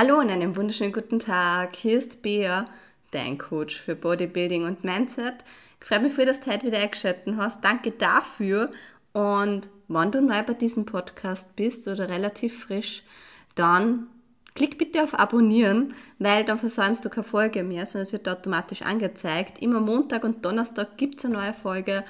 Hallo und einen wunderschönen guten Tag. Hier ist Bea, dein Coach für Bodybuilding und Mindset. Ich freue mich, dass du heute wieder eingeschaltet hast. Danke dafür. Und wenn du neu bei diesem Podcast bist oder relativ frisch, dann klick bitte auf Abonnieren, weil dann versäumst du keine Folge mehr, sondern es wird automatisch angezeigt. Immer Montag und Donnerstag gibt es eine neue Folge.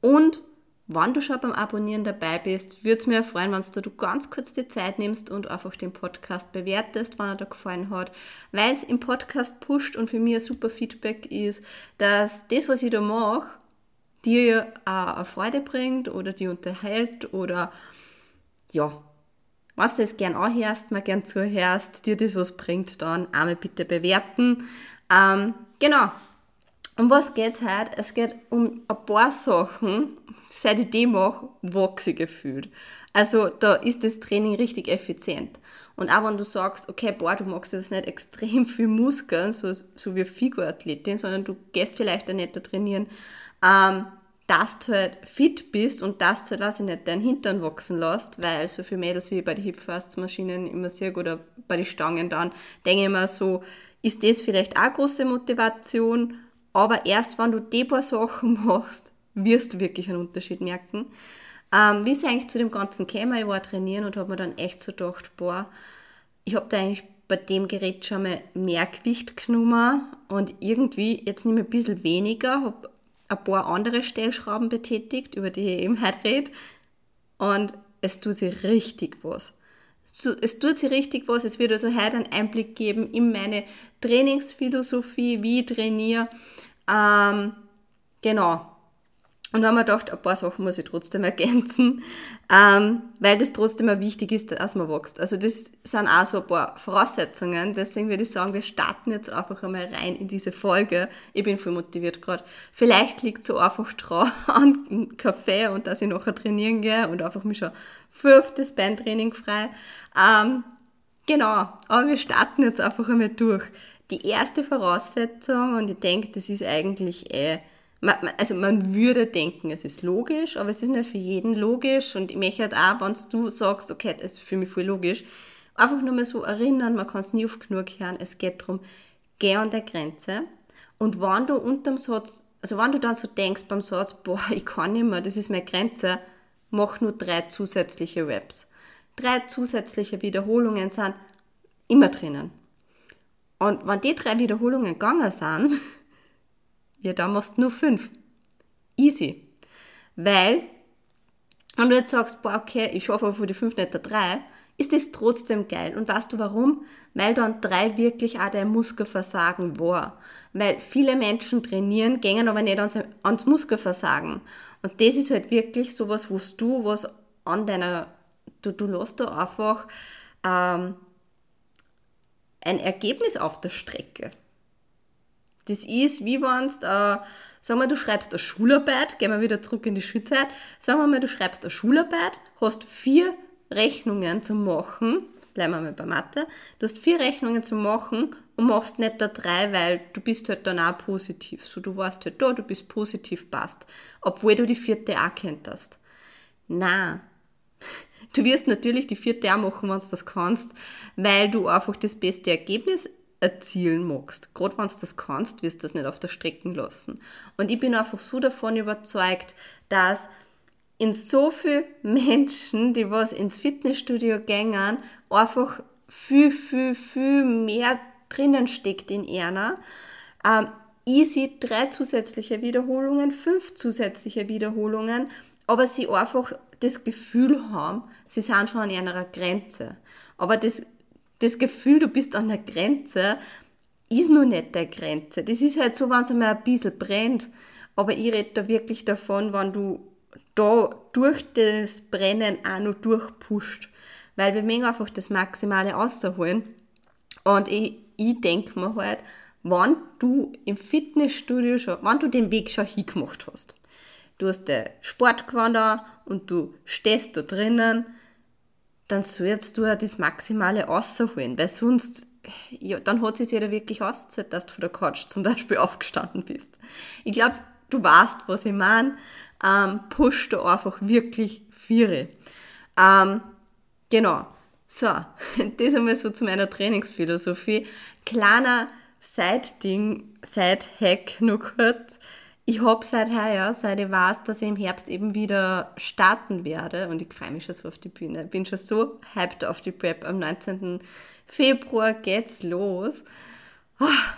Und wenn du schon beim Abonnieren dabei bist, würde es mir freuen, wenn du ganz kurz die Zeit nimmst und einfach den Podcast bewertest, wenn er dir gefallen hat, weil es im Podcast pusht und für mich ein super Feedback ist, dass das, was ich da mache, dir eine Freude bringt oder die unterhält oder ja, was du es gern anhörst, mal gern zuhörst, dir das was bringt, dann einmal bitte bewerten. Ähm, genau. Um was geht's heute? Es geht um ein paar Sachen, seit ich die mache, wachse ich gefühlt. Also da ist das Training richtig effizient. Und auch wenn du sagst, okay, boah, du magst jetzt nicht extrem viel Muskeln, so, so wie Figurathletin, sondern du gehst vielleicht auch nicht da trainieren, ähm, dass du halt fit bist und dass du halt, weiß ich nicht, deinen Hintern wachsen lässt, weil so viele Mädels wie bei den Hip Maschinen immer sehr oder bei den Stangen dann, denke ich mir so, ist das vielleicht auch große Motivation, aber erst wenn du die paar Sachen machst, wirst du wirklich einen Unterschied merken. Ähm, wie ist eigentlich zu dem Ganzen gekommen? Ich war trainieren und habe mir dann echt so gedacht, boah, ich habe da eigentlich bei dem Gerät schon mal mehr Gewicht genommen und irgendwie, jetzt nehme ich ein bisschen weniger, habe ein paar andere Stellschrauben betätigt, über die ich eben heute rede und es tut sich richtig was. Es tut sich richtig was, es wird also heute einen Einblick geben in meine Trainingsphilosophie, wie ich trainiere. Ähm, genau, und da haben wir gedacht, ein paar Sachen muss ich trotzdem ergänzen, ähm, weil das trotzdem auch wichtig ist, dass man wächst. Also das sind auch so ein paar Voraussetzungen. Deswegen würde ich sagen, wir starten jetzt einfach einmal rein in diese Folge. Ich bin voll motiviert gerade. Vielleicht liegt so einfach dran an Kaffee und dass ich nachher trainieren gehe und einfach mich schon für das Bandtraining frei. Ähm, genau, aber wir starten jetzt einfach einmal durch. Die erste Voraussetzung, und ich denke, das ist eigentlich eh also man würde denken, es ist logisch, aber es ist nicht für jeden logisch und ich möchte halt auch, wenn du sagst, okay, das ist für mich voll logisch, einfach nur mal so erinnern, man kann es nie oft genug hören, es geht darum, geh an der Grenze und wenn du unterm Satz, also wenn du dann so denkst beim Satz, boah, ich kann nicht mehr, das ist meine Grenze, mach nur drei zusätzliche Reps. Drei zusätzliche Wiederholungen sind immer drinnen. Und wenn die drei Wiederholungen gegangen sind, Ja, da machst du nur fünf. Easy. Weil, wenn du jetzt sagst, boah, okay, ich schaffe für die fünf nicht der drei, ist das trotzdem geil. Und weißt du warum? Weil dann drei wirklich auch dein Muskelversagen war. Weil viele Menschen trainieren, gehen aber nicht ans, ans Muskelversagen. Und das ist halt wirklich sowas, wo du was an deiner, du, du lässt da einfach ähm, ein Ergebnis auf der Strecke. Das ist, wie wenn du, äh, sagen wir, du schreibst eine Schularbeit, gehen wir wieder zurück in die Schulzeit, sagen wir mal, du schreibst eine Schularbeit, hast vier Rechnungen zu machen, bleiben wir mal bei Mathe, du hast vier Rechnungen zu machen und machst nicht da drei, weil du bist halt dann auch positiv. So, du warst halt da, du bist positiv passt. Obwohl du die vierte auch kenntest. Na, Du wirst natürlich die vierte auch machen, wenn du das kannst, weil du einfach das beste Ergebnis erzielen magst. Gerade wenn du das kannst, wirst du das nicht auf der Strecke lassen. Und ich bin einfach so davon überzeugt, dass in so viele Menschen, die was ins Fitnessstudio gängen, einfach viel, viel, viel mehr drinnen steckt in einer. Ähm, easy drei zusätzliche Wiederholungen, fünf zusätzliche Wiederholungen, aber sie einfach das Gefühl haben, sie sind schon an einer Grenze. Aber das das Gefühl, du bist an der Grenze, ist noch nicht der Grenze. Das ist halt so, wenn es einmal ein bisschen brennt. Aber ich rede da wirklich davon, wenn du da durch das Brennen auch noch durchpusht. Weil wir möchten einfach das Maximale rausholen. Und ich, ich denke mir halt, wenn du im Fitnessstudio schon, wenn du den Weg schon hingemacht hast, du hast den Sport gewandert und du stehst da drinnen, dann sollst du ja das Maximale rausholen, weil sonst, ja, dann hat es sich ja wirklich ausgezahlt, dass du von der Couch zum Beispiel aufgestanden bist. Ich glaube, du weißt, was ich meine. Ähm, push da einfach wirklich Viere. Ähm, genau. So, das einmal so zu meiner Trainingsphilosophie. Kleiner Side-Ding, Side-Hack nur kurz. Ich habe seit heuer, seit ich weiß, dass ich im Herbst eben wieder starten werde und ich freue mich schon so auf die Bühne. Ich bin schon so hyped auf die Prep. Am 19. Februar geht's los. Ah,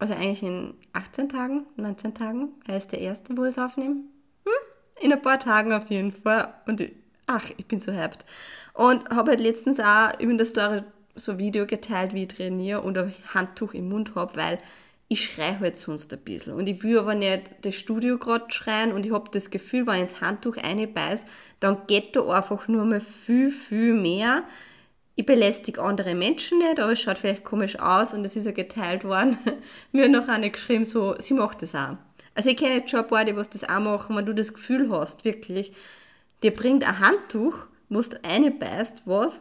also eigentlich in 18 Tagen, 19 Tagen. Er ist der erste, wo ich es aufnehme. Hm? In ein paar Tagen auf jeden Fall. Und ich, ach, ich bin so hyped. Und habe halt letztens auch über das Story so ein Video geteilt, wie ich trainiere und ein Handtuch im Mund habe, weil ich schreie halt sonst ein bisschen. Und ich will aber nicht das Studio gerade schreien und ich habe das Gefühl, wenn ich ins Handtuch reinbeiß, dann geht da einfach nur mal viel, viel mehr. Ich belästige andere Menschen nicht, aber es schaut vielleicht komisch aus und es ist ja geteilt worden. Mir hat noch eine geschrieben, so, sie macht das auch. Also ich kenne jetzt schon ein paar, die was das auch machen, wenn du das Gefühl hast, wirklich, dir bringt ein Handtuch, du reinbeißt, was,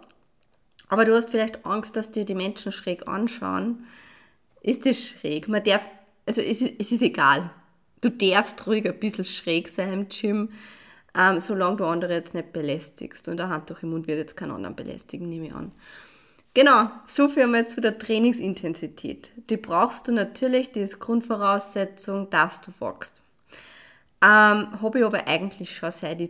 aber du hast vielleicht Angst, dass dir die Menschen schräg anschauen, ist das schräg. Man darf, also es ist, es ist egal. Du darfst ruhig ein bisschen schräg sein im Gym, ähm, solange du andere jetzt nicht belästigst. Und ein Handtuch im Mund wird jetzt keinen anderen belästigen, nehme ich an. Genau, so viel einmal zu der Trainingsintensität. Die brauchst du natürlich, die ist Grundvoraussetzung, dass du wachst. Ähm, habe ich aber eigentlich schon seit, ich,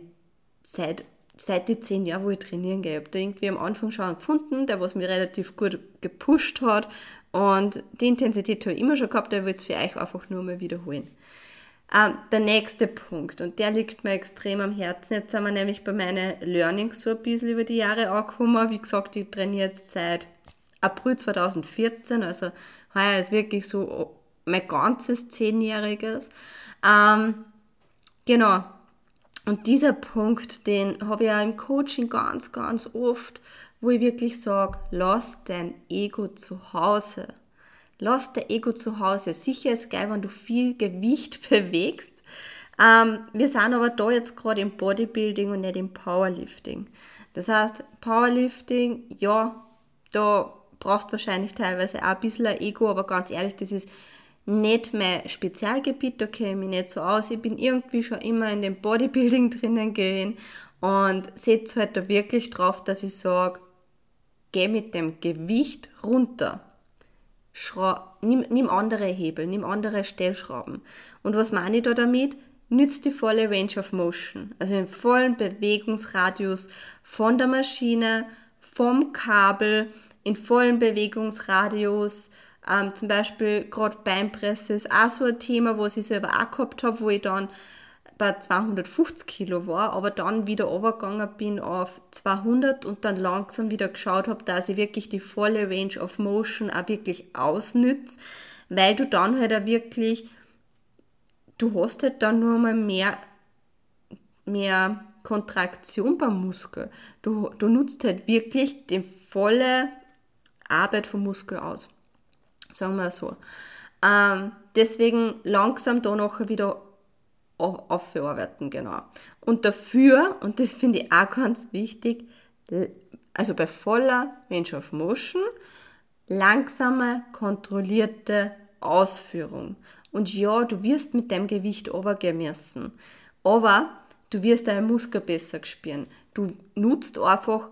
seit, seit die zehn Jahren, wo ich trainieren gehe. Ich habe da irgendwie am Anfang schon einen gefunden, der was mich relativ gut gepusht hat und die Intensität habe ich immer schon gehabt, der will es für euch einfach nur mal wiederholen. Ähm, der nächste Punkt, und der liegt mir extrem am Herzen. Jetzt sind wir nämlich bei meinen Learnings so ein bisschen über die Jahre angekommen. Wie gesagt, ich trainiere jetzt seit April 2014, also heuer ist wirklich so mein ganzes Zehnjähriges. Ähm, genau. Und dieser Punkt, den habe ich ja im Coaching ganz, ganz oft wo ich wirklich sage, lass dein Ego zu Hause. Lass dein Ego zu Hause. Sicher ist geil, wenn du viel Gewicht bewegst. Ähm, wir sind aber da jetzt gerade im Bodybuilding und nicht im Powerlifting. Das heißt, Powerlifting, ja, da brauchst du wahrscheinlich teilweise auch ein bisschen ein Ego, aber ganz ehrlich, das ist nicht mein Spezialgebiet, da kenne ich mich nicht so aus. Ich bin irgendwie schon immer in dem Bodybuilding drinnen gehen und setze halt da wirklich drauf, dass ich sage, geh mit dem Gewicht runter. Schra nimm, nimm andere Hebel, nimm andere Stellschrauben. Und was meine ich da damit? Nützt die volle Range of Motion, also den vollen Bewegungsradius von der Maschine, vom Kabel, in vollen Bewegungsradius. Ähm, zum Beispiel gerade Beinpresse ist auch so ein Thema, was ich selber auch gehabt habe, wo ich dann bei 250 Kilo war, aber dann wieder runtergegangen bin auf 200 und dann langsam wieder geschaut habe, dass ich wirklich die volle Range of Motion auch wirklich ausnütze, weil du dann halt auch wirklich, du hast halt dann nur mal mehr, mehr Kontraktion beim Muskel. Du, du nutzt halt wirklich die volle Arbeit vom Muskel aus. Sagen wir so. Ähm, deswegen langsam da nachher wieder aufverarbeiten, genau. Und dafür, und das finde ich auch ganz wichtig, also bei voller Range of Motion, langsame, kontrollierte Ausführung. Und ja, du wirst mit deinem Gewicht runtergehen müssen, aber du wirst deinen Muskel besser spüren. Du nutzt einfach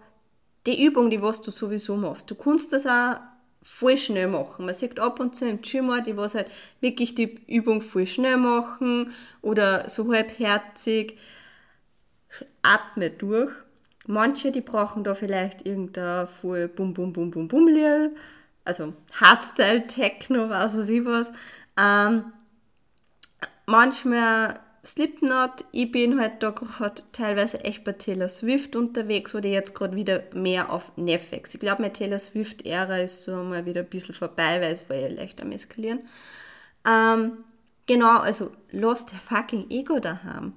die Übung, die was du sowieso machst. Du kannst das auch voll schnell machen. Man sieht ab und zu im Gym auch, die was halt wirklich die Übung voll schnell machen oder so halbherzig. Atme durch. Manche, die brauchen da vielleicht irgendein voll bum bum bum bum bum Liel, also Hardstyle, Techno, was weiß ich was. Ähm, manchmal Slipknot, ich bin halt da gerade teilweise echt bei Taylor Swift unterwegs oder jetzt gerade wieder mehr auf Netflix. Ich glaube, meine Taylor Swift-Ära ist so mal wieder ein bisschen vorbei, weil es war ja leicht am Eskalieren. Ähm, genau, also lass der fucking Ego da haben.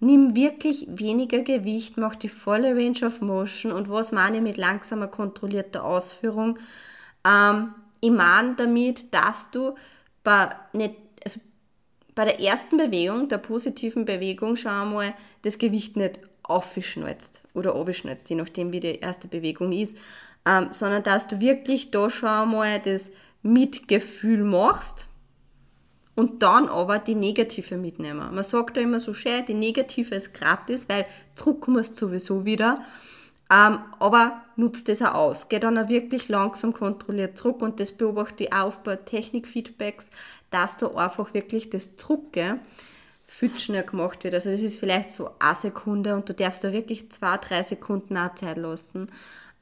Nimm wirklich weniger Gewicht, mach die volle Range of Motion und was meine ich mit langsamer, kontrollierter Ausführung? Ähm, ich meine damit, dass du bei nicht bei der ersten Bewegung, der positiven Bewegung, schau mal, das Gewicht nicht aufschnalzt oder abschnalzt, je nachdem, wie die erste Bewegung ist, ähm, sondern dass du wirklich da schau mal das Mitgefühl machst und dann aber die negative mitnehmen. Man sagt da immer so schön, die negative ist gratis, weil zurück musst sowieso wieder. Ähm, aber nutzt das auch aus. Geh dann auch wirklich langsam kontrolliert zurück und das beobachte ich auch bei Technik-Feedbacks, dass da einfach wirklich das Drucke viel schnell gemacht wird. Also das ist vielleicht so eine Sekunde und du darfst da wirklich zwei, drei Sekunden auch Zeit lassen.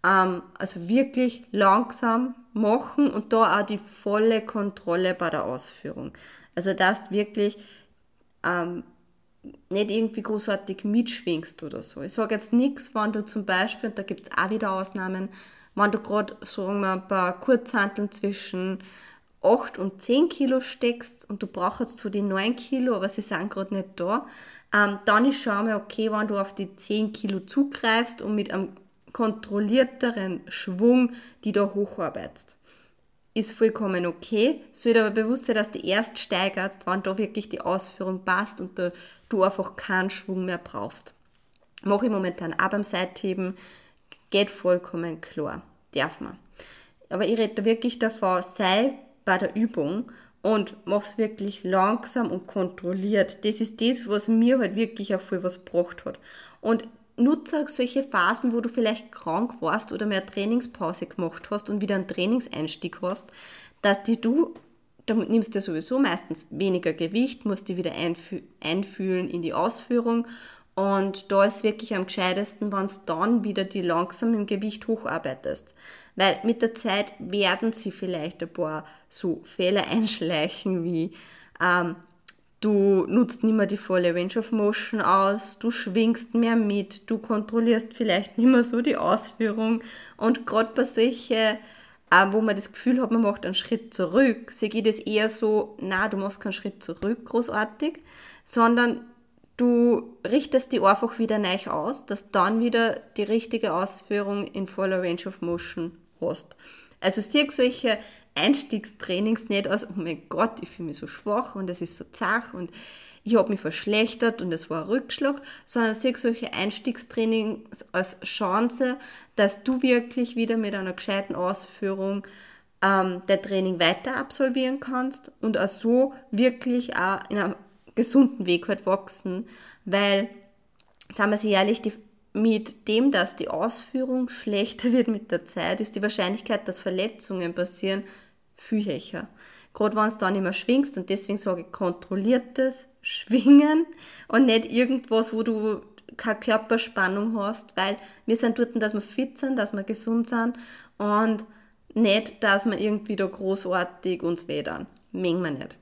Ähm, also wirklich langsam machen und da auch die volle Kontrolle bei der Ausführung. Also dass wirklich ähm, nicht irgendwie großartig mitschwingst oder so. Ich sage jetzt nichts, wenn du zum Beispiel, und da gibt es auch wieder Ausnahmen, wenn du gerade, sagen wir, ein paar Kurzhanteln zwischen 8 und 10 Kilo steckst und du brauchst so die 9 Kilo, aber sie sind gerade nicht da, ähm, dann ist schon einmal okay, wenn du auf die 10 Kilo zugreifst und mit einem kontrollierteren Schwung die da hocharbeitest. Ist vollkommen okay. Sollte aber bewusst sein, dass du erst steigerst, wenn da wirklich die Ausführung passt und da du einfach keinen Schwung mehr brauchst. Mache ich momentan auch beim Seitheben, geht vollkommen klar, darf man. Aber ich rede wirklich davon, sei bei der Übung und mach's wirklich langsam und kontrolliert. Das ist das, was mir halt wirklich auch viel was gebracht hat. Und nutze auch solche Phasen, wo du vielleicht krank warst oder mehr Trainingspause gemacht hast und wieder einen Trainingseinstieg hast, dass die du da nimmst du sowieso meistens weniger Gewicht, musst dich wieder einfü einfühlen in die Ausführung und da ist wirklich am gescheitesten, wenn du dann wieder die langsam im Gewicht hocharbeitest. Weil mit der Zeit werden sie vielleicht ein paar so Fehler einschleichen wie ähm, du nutzt nicht mehr die volle Range of Motion aus, du schwingst mehr mit, du kontrollierst vielleicht nicht mehr so die Ausführung und gerade bei solchen äh, wo man das Gefühl hat, man macht einen Schritt zurück, sehe ich das eher so, na, du machst keinen Schritt zurück großartig, sondern du richtest die einfach wieder neu aus, dass dann wieder die richtige Ausführung in voller Range of Motion hast. Also sieh solche Einstiegstrainings nicht als, oh mein Gott, ich fühle mich so schwach und es ist so zach und ich habe mich verschlechtert und es war ein Rückschlag, sondern sehe solche Einstiegstrainings als Chance, dass du wirklich wieder mit einer gescheiten Ausführung ähm, der Training weiter absolvieren kannst und auch so wirklich auch in einem gesunden Weg halt wachsen, weil, sagen wir sie ehrlich, die, mit dem, dass die Ausführung schlechter wird mit der Zeit, ist die Wahrscheinlichkeit, dass Verletzungen passieren, viel höher. Gerade wenn du dann immer schwingst und deswegen sage ich kontrolliertes Schwingen und nicht irgendwas, wo du keine Körperspannung hast, weil wir sind dort, dass wir fit sind, dass wir gesund sind und nicht, dass wir irgendwie da großartig uns wedern. Mengen wir nicht.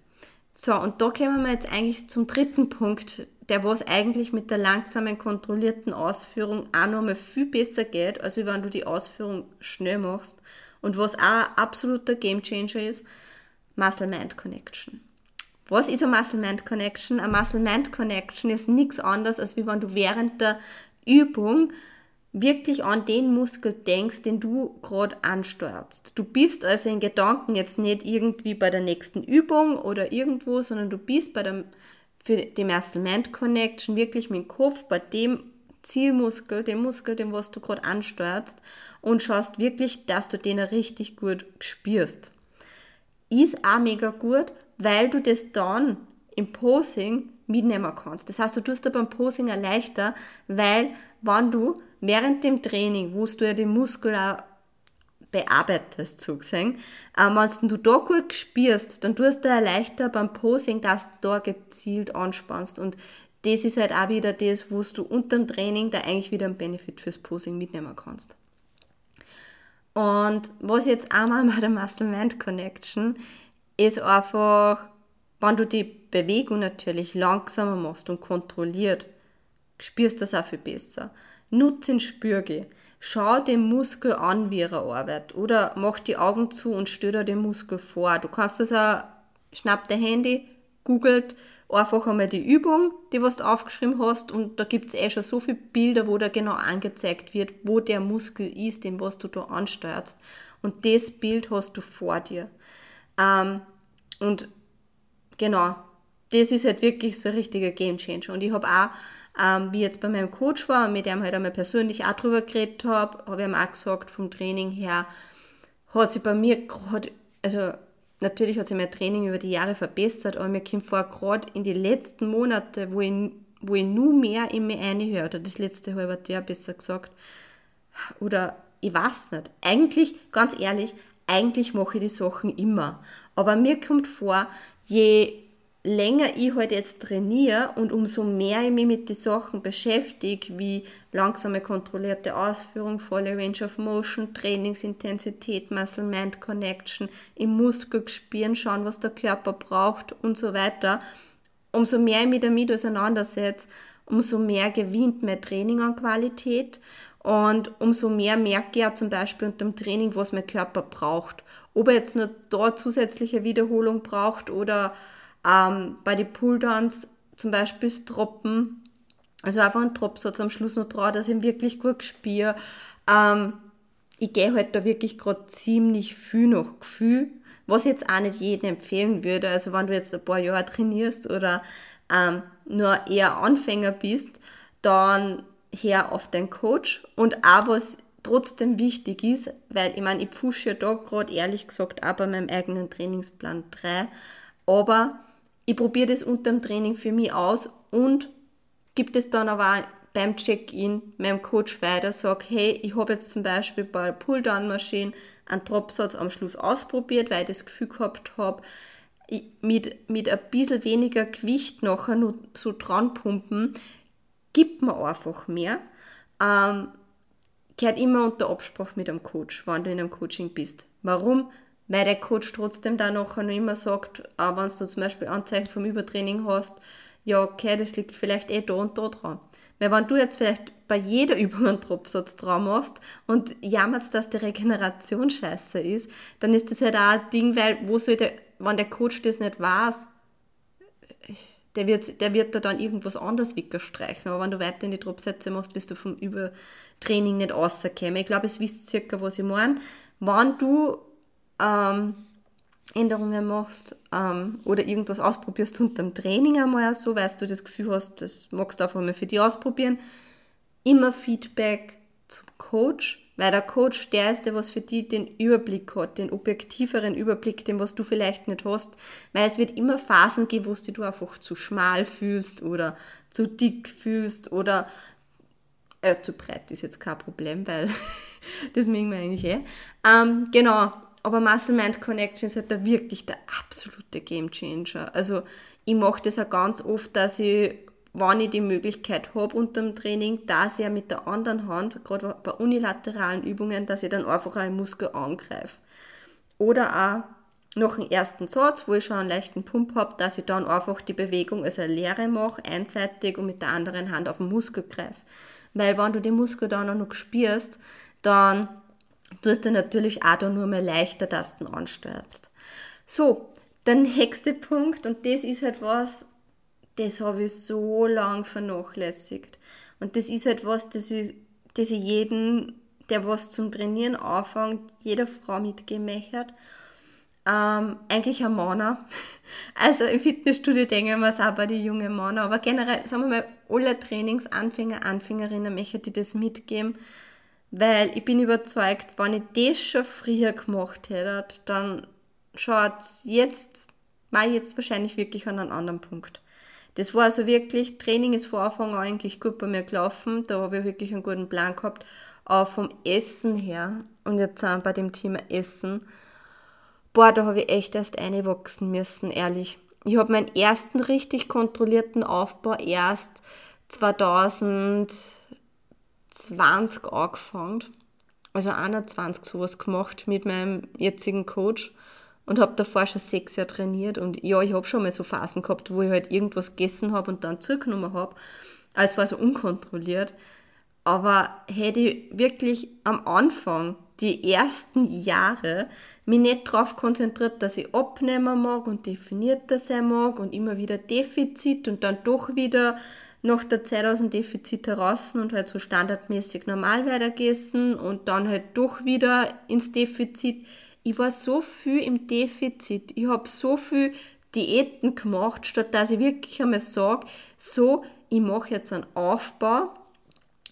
So, und da kommen wir jetzt eigentlich zum dritten Punkt, der was eigentlich mit der langsamen, kontrollierten Ausführung auch noch mal viel besser geht, als wenn du die Ausführung schnell machst und was auch ein absoluter Gamechanger ist, Muscle-Mind-Connection. Was ist eine Muscle-Mind-Connection? Eine Muscle-Mind-Connection ist nichts anderes, als wie wenn du während der Übung wirklich an den Muskel denkst, den du gerade ansteuerst. Du bist also in Gedanken jetzt nicht irgendwie bei der nächsten Übung oder irgendwo, sondern du bist bei der, für die Muscle-Mind-Connection wirklich mit dem Kopf bei dem Zielmuskel, dem Muskel, dem was du gerade ansteuerst und schaust wirklich, dass du den richtig gut spürst. Ist auch mega gut, weil du das dann im Posing mitnehmen kannst. Das heißt, du tust dir beim Posing leichter, weil wenn du während dem Training, wo du ja den Muskel auch bearbeitest, so gesehen, ähm, wenn du da gut spürst, dann tust du dir leichter beim Posing, dass du da gezielt anspannst und das ist halt auch wieder das, wo du unter dem Training da eigentlich wieder einen Benefit fürs Posing mitnehmen kannst. Und was jetzt einmal bei der Muscle-Mind-Connection ist einfach, wenn du die Bewegung natürlich langsamer machst und kontrolliert, spürst du das auch viel besser. Nutze den Spürge. Schau den Muskel an, wie er arbeitet. Oder mach die Augen zu und stell dir den Muskel vor. Du kannst das auch, schnapp dein Handy, googelt einfach einmal die Übung, die was du aufgeschrieben hast und da gibt es eh schon so viele Bilder, wo da genau angezeigt wird, wo der Muskel ist, den was du da ansteuerst. Und das Bild hast du vor dir. Ähm, und genau, das ist halt wirklich so ein richtiger Gamechanger. Und ich habe auch, ähm, wie jetzt bei meinem Coach war mit dem halt einmal persönlich auch drüber geredet habe, habe ich ihm auch gesagt, vom Training her, hat sich bei mir gerade, also natürlich hat sich mein Training über die Jahre verbessert, aber mir kommt vor, gerade in die letzten Monate, wo ich, wo ich nur mehr in mich einhöre, oder das letzte halbe Jahr besser gesagt, oder ich weiß nicht. Eigentlich, ganz ehrlich, eigentlich mache ich die Sachen immer. Aber mir kommt vor, je länger ich halt jetzt trainiere und umso mehr ich mich mit den Sachen beschäftige, wie langsame kontrollierte Ausführung, volle Range of Motion, Trainingsintensität, Muscle-Mind Connection, im Muskel spüren, schauen, was der Körper braucht und so weiter, umso mehr ich mich damit auseinandersetze, umso mehr gewinnt mein Training an Qualität und umso mehr merke ich ja zum Beispiel unter dem Training, was mein Körper braucht. Ob er jetzt nur da zusätzliche Wiederholung braucht oder ähm, bei den Pulldowns zum Beispiel das Droppen, also einfach ein Dropsatz am Schluss noch drauf, dass ich ihn wirklich gut spüre. Ähm, ich gehe halt da wirklich gerade ziemlich viel nach Gefühl, was ich jetzt auch nicht jedem empfehlen würde. Also wenn du jetzt ein paar Jahre trainierst oder ähm, nur eher Anfänger bist, dann her auf deinen Coach. Und auch was trotzdem wichtig ist, weil ich meine, ich pushe ja da gerade ehrlich gesagt auch bei meinem eigenen Trainingsplan 3, aber ich probiere das unter dem Training für mich aus und gibt es dann aber auch beim Check-in meinem Coach weiter, sage, hey, ich habe jetzt zum Beispiel bei der Pull-Down-Maschine einen Dropsatz am Schluss ausprobiert, weil ich das Gefühl gehabt habe, mit, mit ein bisschen weniger Gewicht nachher nur so dran pumpen, gibt mir einfach mehr. Ähm, gehört immer unter Absprache mit einem Coach, wenn du in einem Coaching bist. Warum? weil der Coach trotzdem dann nachher noch immer sagt, auch wenn du zum Beispiel Anzeichen vom Übertraining hast, ja, okay, das liegt vielleicht eh da und da dran. Weil wenn du jetzt vielleicht bei jeder Übung einen Dropsatz dran machst und jammerst, dass die Regeneration scheiße ist, dann ist das halt auch ein Ding, weil wo soll der, wenn der Coach das nicht weiß, der wird, der wird da dann irgendwas anderes weggestreichen. Aber wenn du weiter in die Dropsätze machst, wirst du vom Übertraining nicht rauskommen. Ich glaube, es wisst circa, was ich meine. Wenn du ähm, Änderungen machst ähm, oder irgendwas ausprobierst unter dem Training einmal so, weil du das Gefühl hast, das magst du einfach mal für dich ausprobieren. Immer Feedback zum Coach, weil der Coach der ist, der was für dich den Überblick hat, den objektiveren Überblick, den was du vielleicht nicht hast, weil es wird immer Phasen geben, wo du einfach zu schmal fühlst oder zu dick fühlst oder äh, zu breit ist jetzt kein Problem, weil das mögen wir eigentlich eh. Ähm, genau, aber Muscle-Mind Connection ist halt da wirklich der absolute Game Changer. Also ich mache das auch ganz oft, dass ich, wenn ich die Möglichkeit habe unter dem Training, dass ich ja mit der anderen Hand, gerade bei unilateralen Übungen, dass ich dann einfach einen Muskel angreife. Oder auch noch einen ersten Satz, wo ich schon einen leichten Pump habe, dass ich dann einfach die Bewegung als eine Leere mache, einseitig und mit der anderen Hand auf den Muskel greife. Weil wenn du den Muskel dann auch noch spürst, dann tust du natürlich auch da nur mal leichter, dass du ansteuerst. So, der nächste Punkt, und das ist halt was, das habe ich so lang vernachlässigt. Und das ist halt was, das ich, das ich jeden, der was zum Trainieren anfängt, jeder Frau mitgeben möchte. Ähm, eigentlich ein Mann. Also im Fitnessstudio denken wir es auch bei den jungen Männern, aber generell, sagen wir mal, alle Trainingsanfänger, Anfängerinnen möchte ich das mitgeben, weil ich bin überzeugt, wenn ich das schon früher gemacht hätte, dann schaut jetzt, war jetzt wahrscheinlich wirklich an einem anderen Punkt. Das war also wirklich, Training ist vor Anfang an eigentlich gut bei mir gelaufen, da habe ich wirklich einen guten Plan gehabt, aber vom Essen her, und jetzt sind wir bei dem Thema Essen, boah, da habe ich echt erst einwachsen müssen, ehrlich. Ich habe meinen ersten richtig kontrollierten Aufbau erst 2000 20 angefangen, also 21 sowas gemacht mit meinem jetzigen Coach und habe davor schon sechs Jahre trainiert und ja, ich habe schon mal so Phasen gehabt, wo ich halt irgendwas gegessen habe und dann zugenommen habe. Also war so unkontrolliert. Aber hätte ich wirklich am Anfang, die ersten Jahre, mich nicht darauf konzentriert, dass ich abnehmen mag und definierter sein mag und immer wieder Defizit und dann doch wieder nach der Zeit aus dem Defizit heraus und halt so standardmäßig normal weitergegessen und dann halt doch wieder ins Defizit. Ich war so viel im Defizit. Ich habe so viel Diäten gemacht, statt dass ich wirklich einmal sage, so, ich mache jetzt einen Aufbau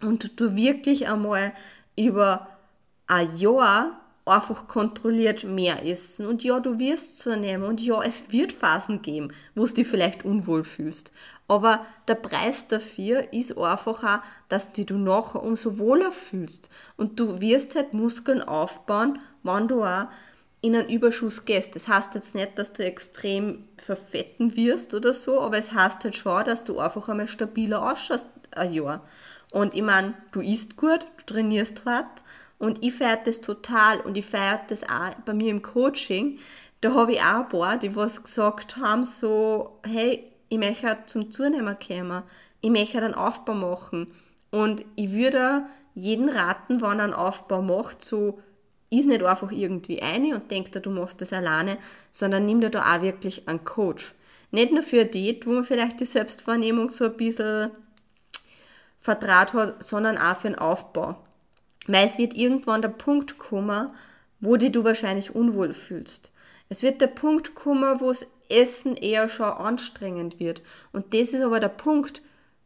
und du wirklich einmal über ein Jahr einfach kontrolliert mehr essen. Und ja, du wirst zunehmen. Und ja, es wird Phasen geben, wo du dich vielleicht unwohl fühlst. Aber der Preis dafür ist einfach auch, dass du nachher umso wohler fühlst. Und du wirst halt Muskeln aufbauen, wenn du auch in einen Überschuss gehst. Das heißt jetzt nicht, dass du extrem verfetten wirst oder so, aber es heißt halt schon, dass du einfach einmal stabiler ausschaust ein Jahr. Und ich meine, du isst gut, du trainierst hart und ich feiere das total und ich feiere das auch bei mir im Coaching. Da habe ich auch ein paar, die was gesagt haben, so, hey, ich möchte zum Zunehmen kommen, ich möchte einen Aufbau machen. Und ich würde jeden raten, wenn er einen Aufbau macht, so ist nicht einfach irgendwie eine und denkt, du machst das alleine, sondern nimm dir da auch wirklich einen Coach. Nicht nur für eine Diät, wo man vielleicht die Selbstwahrnehmung so ein bisschen vertraut hat, sondern auch für den Aufbau. Weil es wird irgendwann der Punkt kommen, wo dich du wahrscheinlich unwohl fühlst. Es wird der Punkt kommen, wo das Essen eher schon anstrengend wird. Und das ist aber der Punkt,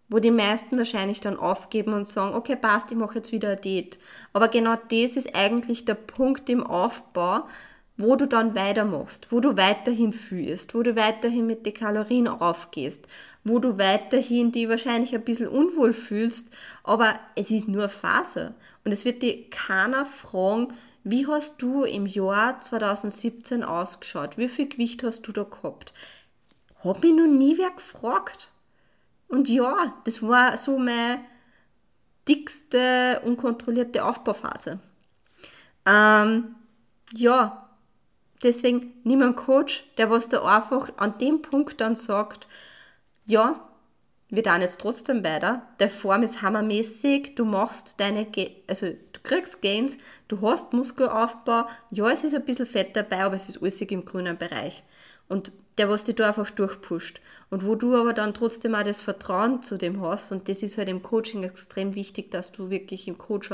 wo die meisten wahrscheinlich dann aufgeben und sagen, okay, passt, ich mache jetzt wieder eine Diät. Aber genau das ist eigentlich der Punkt im Aufbau, wo du dann weitermachst, wo du weiterhin fühlst, wo du weiterhin mit den Kalorien aufgehst, wo du weiterhin die wahrscheinlich ein bisschen unwohl fühlst, aber es ist nur Phase. Und es wird dir keiner fragen, wie hast du im Jahr 2017 ausgeschaut? Wie viel Gewicht hast du da gehabt? Hab mich noch nie wer gefragt. Und ja, das war so meine dickste, unkontrollierte Aufbauphase. Ähm, ja, Deswegen nimm einen Coach, der was da einfach an dem Punkt dann sagt, ja, wir tun jetzt trotzdem weiter, der Form ist hammermäßig, du machst deine, also du kriegst Gains, du hast Muskelaufbau, ja, es ist ein bisschen Fett dabei, aber es ist alles im grünen Bereich. Und der, was dich da einfach durchpusht. Und wo du aber dann trotzdem auch das Vertrauen zu dem hast, und das ist halt im Coaching extrem wichtig, dass du wirklich im Coach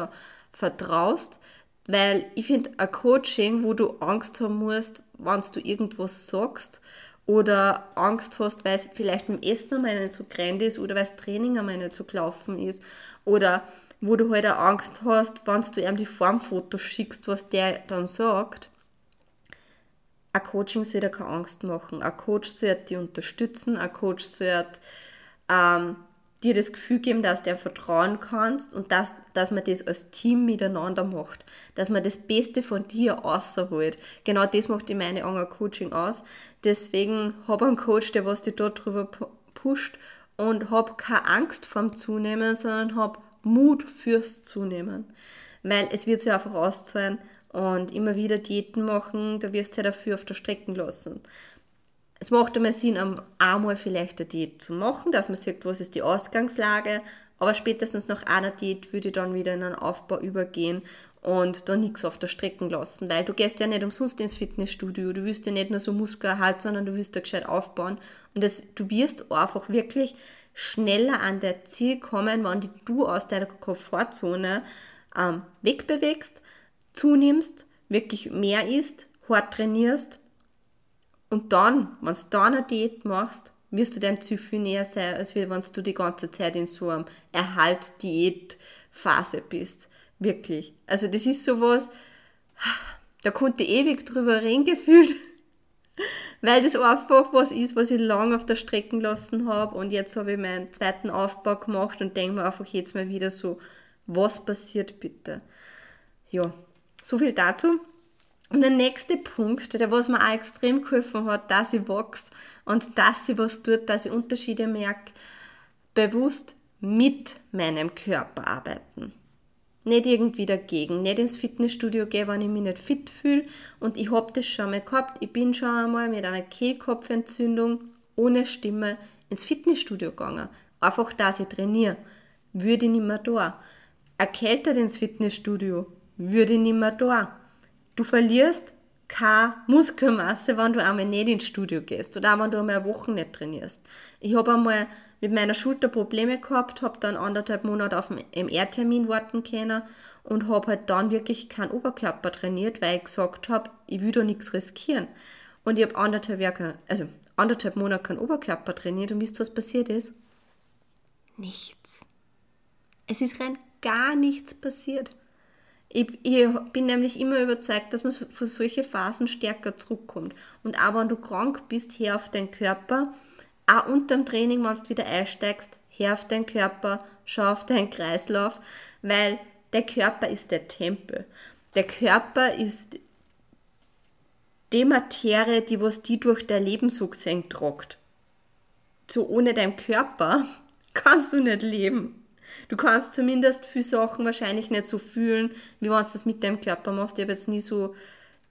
vertraust, weil ich finde, ein Coaching, wo du Angst haben musst, wenn du irgendwas sagst oder Angst hast, weil es vielleicht dem Essen einmal nicht so grand ist oder weil das Training einmal nicht so gelaufen ist oder wo du halt auch Angst hast, wenn du ihm die Formfotos schickst, was der dann sagt. Ein Coaching soll dir keine Angst machen. Ein Coach soll dich unterstützen, ein Coach soll ähm, dir das Gefühl geben, dass du dir vertrauen kannst und dass, dass man das als Team miteinander macht, dass man das Beste von dir außerholt. Genau das macht die meine Anger Coaching aus. Deswegen habe einen Coach, der was dich dort drüber pusht und hab keine Angst vorm Zunehmen, sondern hab Mut fürs Zunehmen. Weil es wird sich einfach auszahlen und immer wieder Diäten machen, da wirst du ja dafür auf der Strecke lassen es macht einmal Sinn, einmal vielleicht eine Diät zu machen, dass man sieht, was ist die Ausgangslage, aber spätestens nach einer Diät würde ich dann wieder in einen Aufbau übergehen und da nichts auf der Strecke lassen, weil du gehst ja nicht umsonst ins Fitnessstudio, du willst ja nicht nur so Muskelerhalt, sondern du willst ja gescheit aufbauen und das, du wirst einfach wirklich schneller an der Ziel kommen, wenn du aus deiner Komfortzone ähm, wegbewegst, zunimmst, wirklich mehr isst, hart trainierst und dann, wenn du dann eine Diät machst, wirst du deinem Ziel viel näher sein, als wenn du die ganze Zeit in so einem Erhalt-Diät-Phase bist. Wirklich. Also das ist sowas, da konnte ich ewig drüber reden gefühlt, weil das einfach was ist, was ich lange auf der Strecke lassen habe und jetzt habe ich meinen zweiten Aufbau gemacht und denke mir einfach jetzt mal wieder so, was passiert bitte? Ja, so viel dazu. Und der nächste Punkt, der was mir auch extrem geholfen hat, dass ich wachse und dass ich was tut, dass ich Unterschiede merke, bewusst mit meinem Körper arbeiten. Nicht irgendwie dagegen, nicht ins Fitnessstudio gehen, wenn ich mich nicht fit fühle. Und ich habe das schon mal gehabt. Ich bin schon einmal mit einer Kehlkopfentzündung ohne Stimme ins Fitnessstudio gegangen. Einfach, dass ich trainiere. Würde ich nicht mehr da. Erkältet ins Fitnessstudio. Würde ich nicht mehr da du verlierst keine Muskelmasse, wenn du einmal nicht ins Studio gehst oder auch wenn du einmal eine Woche nicht trainierst. Ich habe einmal mit meiner Schulter Probleme gehabt, habe dann anderthalb Monate auf den MR-Termin warten können und habe halt dann wirklich keinen Oberkörper trainiert, weil ich gesagt habe, ich will da nichts riskieren. Und ich habe anderthalb, also anderthalb Monate keinen Oberkörper trainiert und wisst ihr, was passiert ist? Nichts. Es ist rein gar nichts passiert. Ich, ich bin nämlich immer überzeugt, dass man für solche Phasen stärker zurückkommt. Und auch wenn du krank bist, hör auf deinen Körper. Auch unter dem Training, wenn du wieder einsteigst, hör auf deinen Körper, schau auf deinen Kreislauf, weil der Körper ist der Tempel. Der Körper ist die Materie, die was die durch dein Leben so gesehen tragt. So ohne deinen Körper kannst du nicht leben. Du kannst zumindest viele Sachen wahrscheinlich nicht so fühlen, wie wenn du das mit deinem Körper machst. Ich habe jetzt nie so,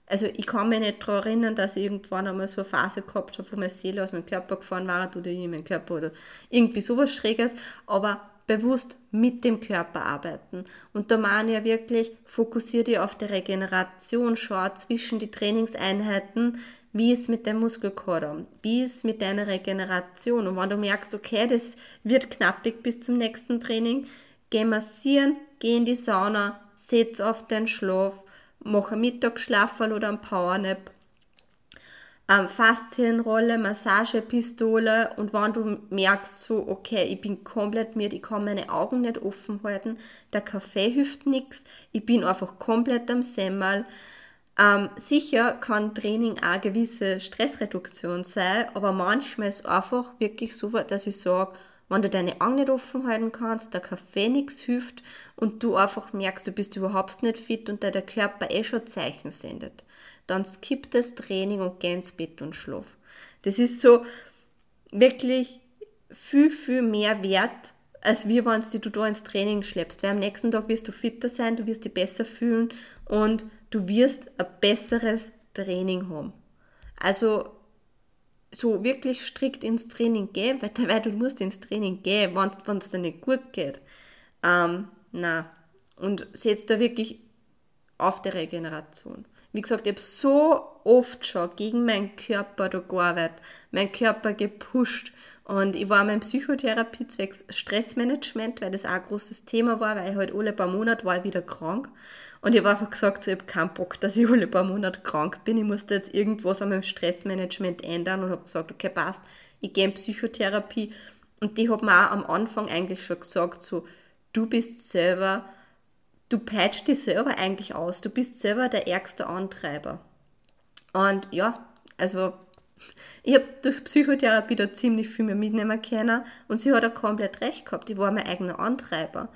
also ich kann mich nicht daran erinnern, dass ich irgendwann einmal so eine Phase gehabt habe, wo meine Seele aus meinem Körper gefahren war oder in meinem Körper oder irgendwie sowas Schräges, aber bewusst mit dem Körper arbeiten. Und da meine ich ja wirklich, fokussiere dich auf die Regeneration, schau zwischen die Trainingseinheiten, wie ist mit dem Muskelkater, wie ist mit deiner Regeneration. Und wenn du merkst, okay, das wird knappig bis zum nächsten Training, geh massieren, geh in die Sauna, setz auf den Schlaf, mach einen Mittagsschlaf oder einen Powernap ähm, Faszienrolle, Massagepistole und wenn du merkst so, okay, ich bin komplett müde, ich kann meine Augen nicht offen halten, der Kaffee hilft nichts, ich bin einfach komplett am Semmel. Ähm, sicher kann Training auch eine gewisse Stressreduktion sein, aber manchmal ist einfach wirklich so, dass ich sage, wenn du deine Augen nicht offen halten kannst, der Kaffee nichts hilft und du einfach merkst, du bist überhaupt nicht fit und der Körper eh schon Zeichen sendet dann skipp das Training und geh ins Bett und schlaf. Das ist so wirklich viel, viel mehr wert, als wie wenn du da ins Training schleppst. Weil am nächsten Tag wirst du fitter sein, du wirst dich besser fühlen und du wirst ein besseres Training haben. Also so wirklich strikt ins Training gehen, weil, weil du musst ins Training gehen, wenn es dir nicht gut geht. Ähm, na Und setzt da wirklich auf die Regeneration. Wie gesagt, ich habe so oft schon gegen meinen Körper da gearbeitet, meinen Körper gepusht. Und ich war in Psychotherapie zwecks Stressmanagement, weil das auch ein großes Thema war, weil ich halt alle paar Monate war ich wieder krank. Und ich habe einfach gesagt, so, ich habe keinen Bock, dass ich alle paar Monate krank bin. Ich musste jetzt irgendwas an meinem Stressmanagement ändern und habe gesagt, okay, passt, ich gehe in Psychotherapie. Und die hat mir auch am Anfang eigentlich schon gesagt, so, du bist selber du peitschst dich selber eigentlich aus. Du bist selber der ärgste Antreiber. Und ja, also ich habe durch Psychotherapie da ziemlich viel mehr mitnehmen können und sie hat auch komplett recht gehabt. Ich war mein eigener Antreiber.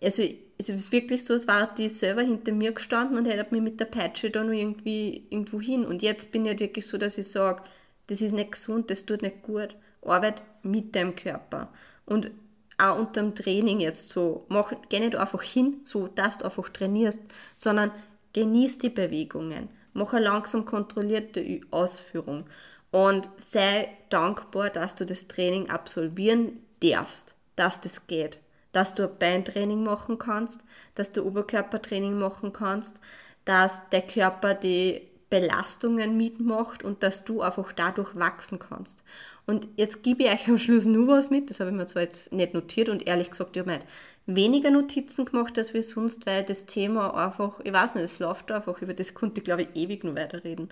Also es ist wirklich so, es war die selber hinter mir gestanden und hätte mich mit der Peitsche da noch irgendwie irgendwo hin. Und jetzt bin ich halt wirklich so, dass ich sage, das ist nicht gesund, das tut nicht gut. Arbeit mit deinem Körper. Und auch unter dem Training jetzt so, mach, geh nicht einfach hin, so dass du einfach trainierst, sondern genieß die Bewegungen, mach eine langsam kontrollierte Ausführung und sei dankbar, dass du das Training absolvieren darfst, dass das geht, dass du ein Beintraining machen kannst, dass du Oberkörpertraining machen kannst, dass der Körper die Belastungen mitmacht und dass du einfach dadurch wachsen kannst. Und jetzt gebe ich euch am Schluss nur was mit, das habe ich mir zwar jetzt nicht notiert und ehrlich gesagt, ich habe nicht weniger Notizen gemacht als wir sonst, weil das Thema einfach, ich weiß nicht, es läuft einfach, über das konnte ich glaube ich ewig noch weiterreden.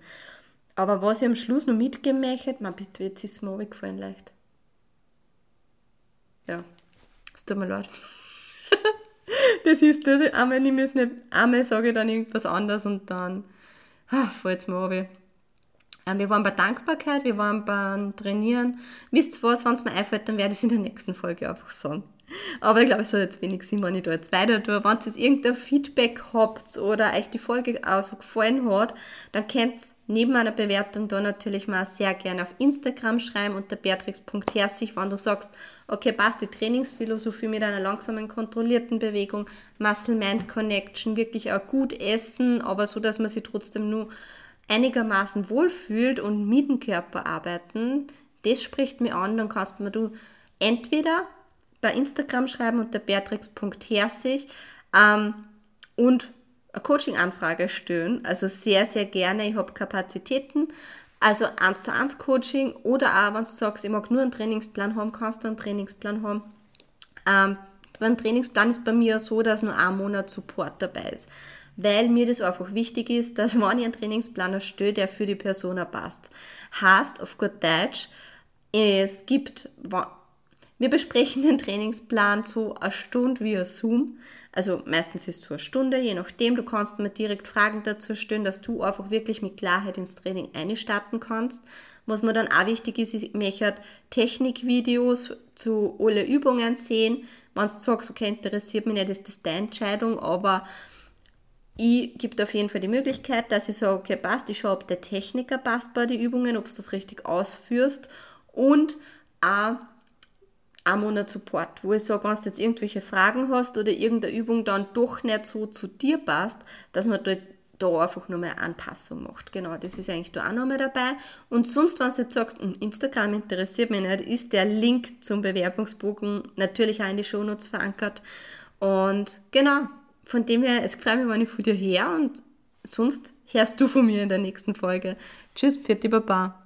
Aber was ich am Schluss noch mitgemächt, man bitte, jetzt ist mir gefallen leicht. Ja, es tut mir leid. das ist das, einmal ich es nicht, einmal sage ich dann irgendwas anderes und dann fällt mir runter. Ähm, wir waren bei Dankbarkeit, wir waren beim Trainieren. Wisst ihr was, wenn es mir einfällt, dann werde ich es in der nächsten Folge einfach sagen. Aber ich glaube, es hat jetzt wenig Sinn, wenn ich da jetzt weiter tue. Wenn ihr irgendein Feedback habt oder euch die Folge auch so gefallen hat, dann könnt ihr neben einer Bewertung da natürlich mal sehr gerne auf Instagram schreiben unter beatrix.herzig, wenn du sagst, okay, passt die Trainingsphilosophie mit einer langsamen, kontrollierten Bewegung, Muscle-Mind-Connection, wirklich auch gut essen, aber so, dass man sich trotzdem nur einigermaßen wohlfühlt und mit dem Körper arbeiten, das spricht mir an, dann kannst du entweder bei Instagram schreiben unter beatrix.herzig ähm, und eine Coaching-Anfrage stellen. Also sehr, sehr gerne. Ich habe Kapazitäten. Also 1 zu 1 Coaching oder auch, wenn du sagst, ich mag nur einen Trainingsplan haben, kannst du einen Trainingsplan haben. Ähm, ein Trainingsplan ist bei mir so, dass nur ein Monat Support dabei ist. Weil mir das einfach wichtig ist, dass wenn ich einen Trainingsplan erstelle, der für die Person passt. Heißt, auf gut Deutsch, es gibt Wir besprechen den Trainingsplan so eine Stunde via Zoom. Also meistens ist es so eine Stunde, je nachdem. Du kannst mir direkt Fragen dazu stellen, dass du einfach wirklich mit Klarheit ins Training einstarten kannst. Was mir dann auch wichtig ist, ich möchte Technikvideos zu alle Übungen sehen. Wenn du sagst, okay, interessiert mich nicht, ist das deine Entscheidung, aber ich gebe auf jeden Fall die Möglichkeit, dass ich sage, okay, passt, ich schaue, ob der Techniker passt bei den Übungen, ob du das richtig ausführst und auch ein Monat Support, wo ich sage, wenn du jetzt irgendwelche Fragen hast oder irgendeine Übung dann doch nicht so zu dir passt, dass man dort da einfach nur eine Anpassung macht. Genau, das ist eigentlich da auch nochmal dabei. Und sonst, wenn du jetzt sagst, hm, Instagram interessiert mich nicht, ist der Link zum Bewerbungsbogen natürlich auch in die Shownotes verankert. Und genau, von dem her, es freut mich, wenn ich von dir her und sonst hörst du von mir in der nächsten Folge. Tschüss, Pfiat Baba.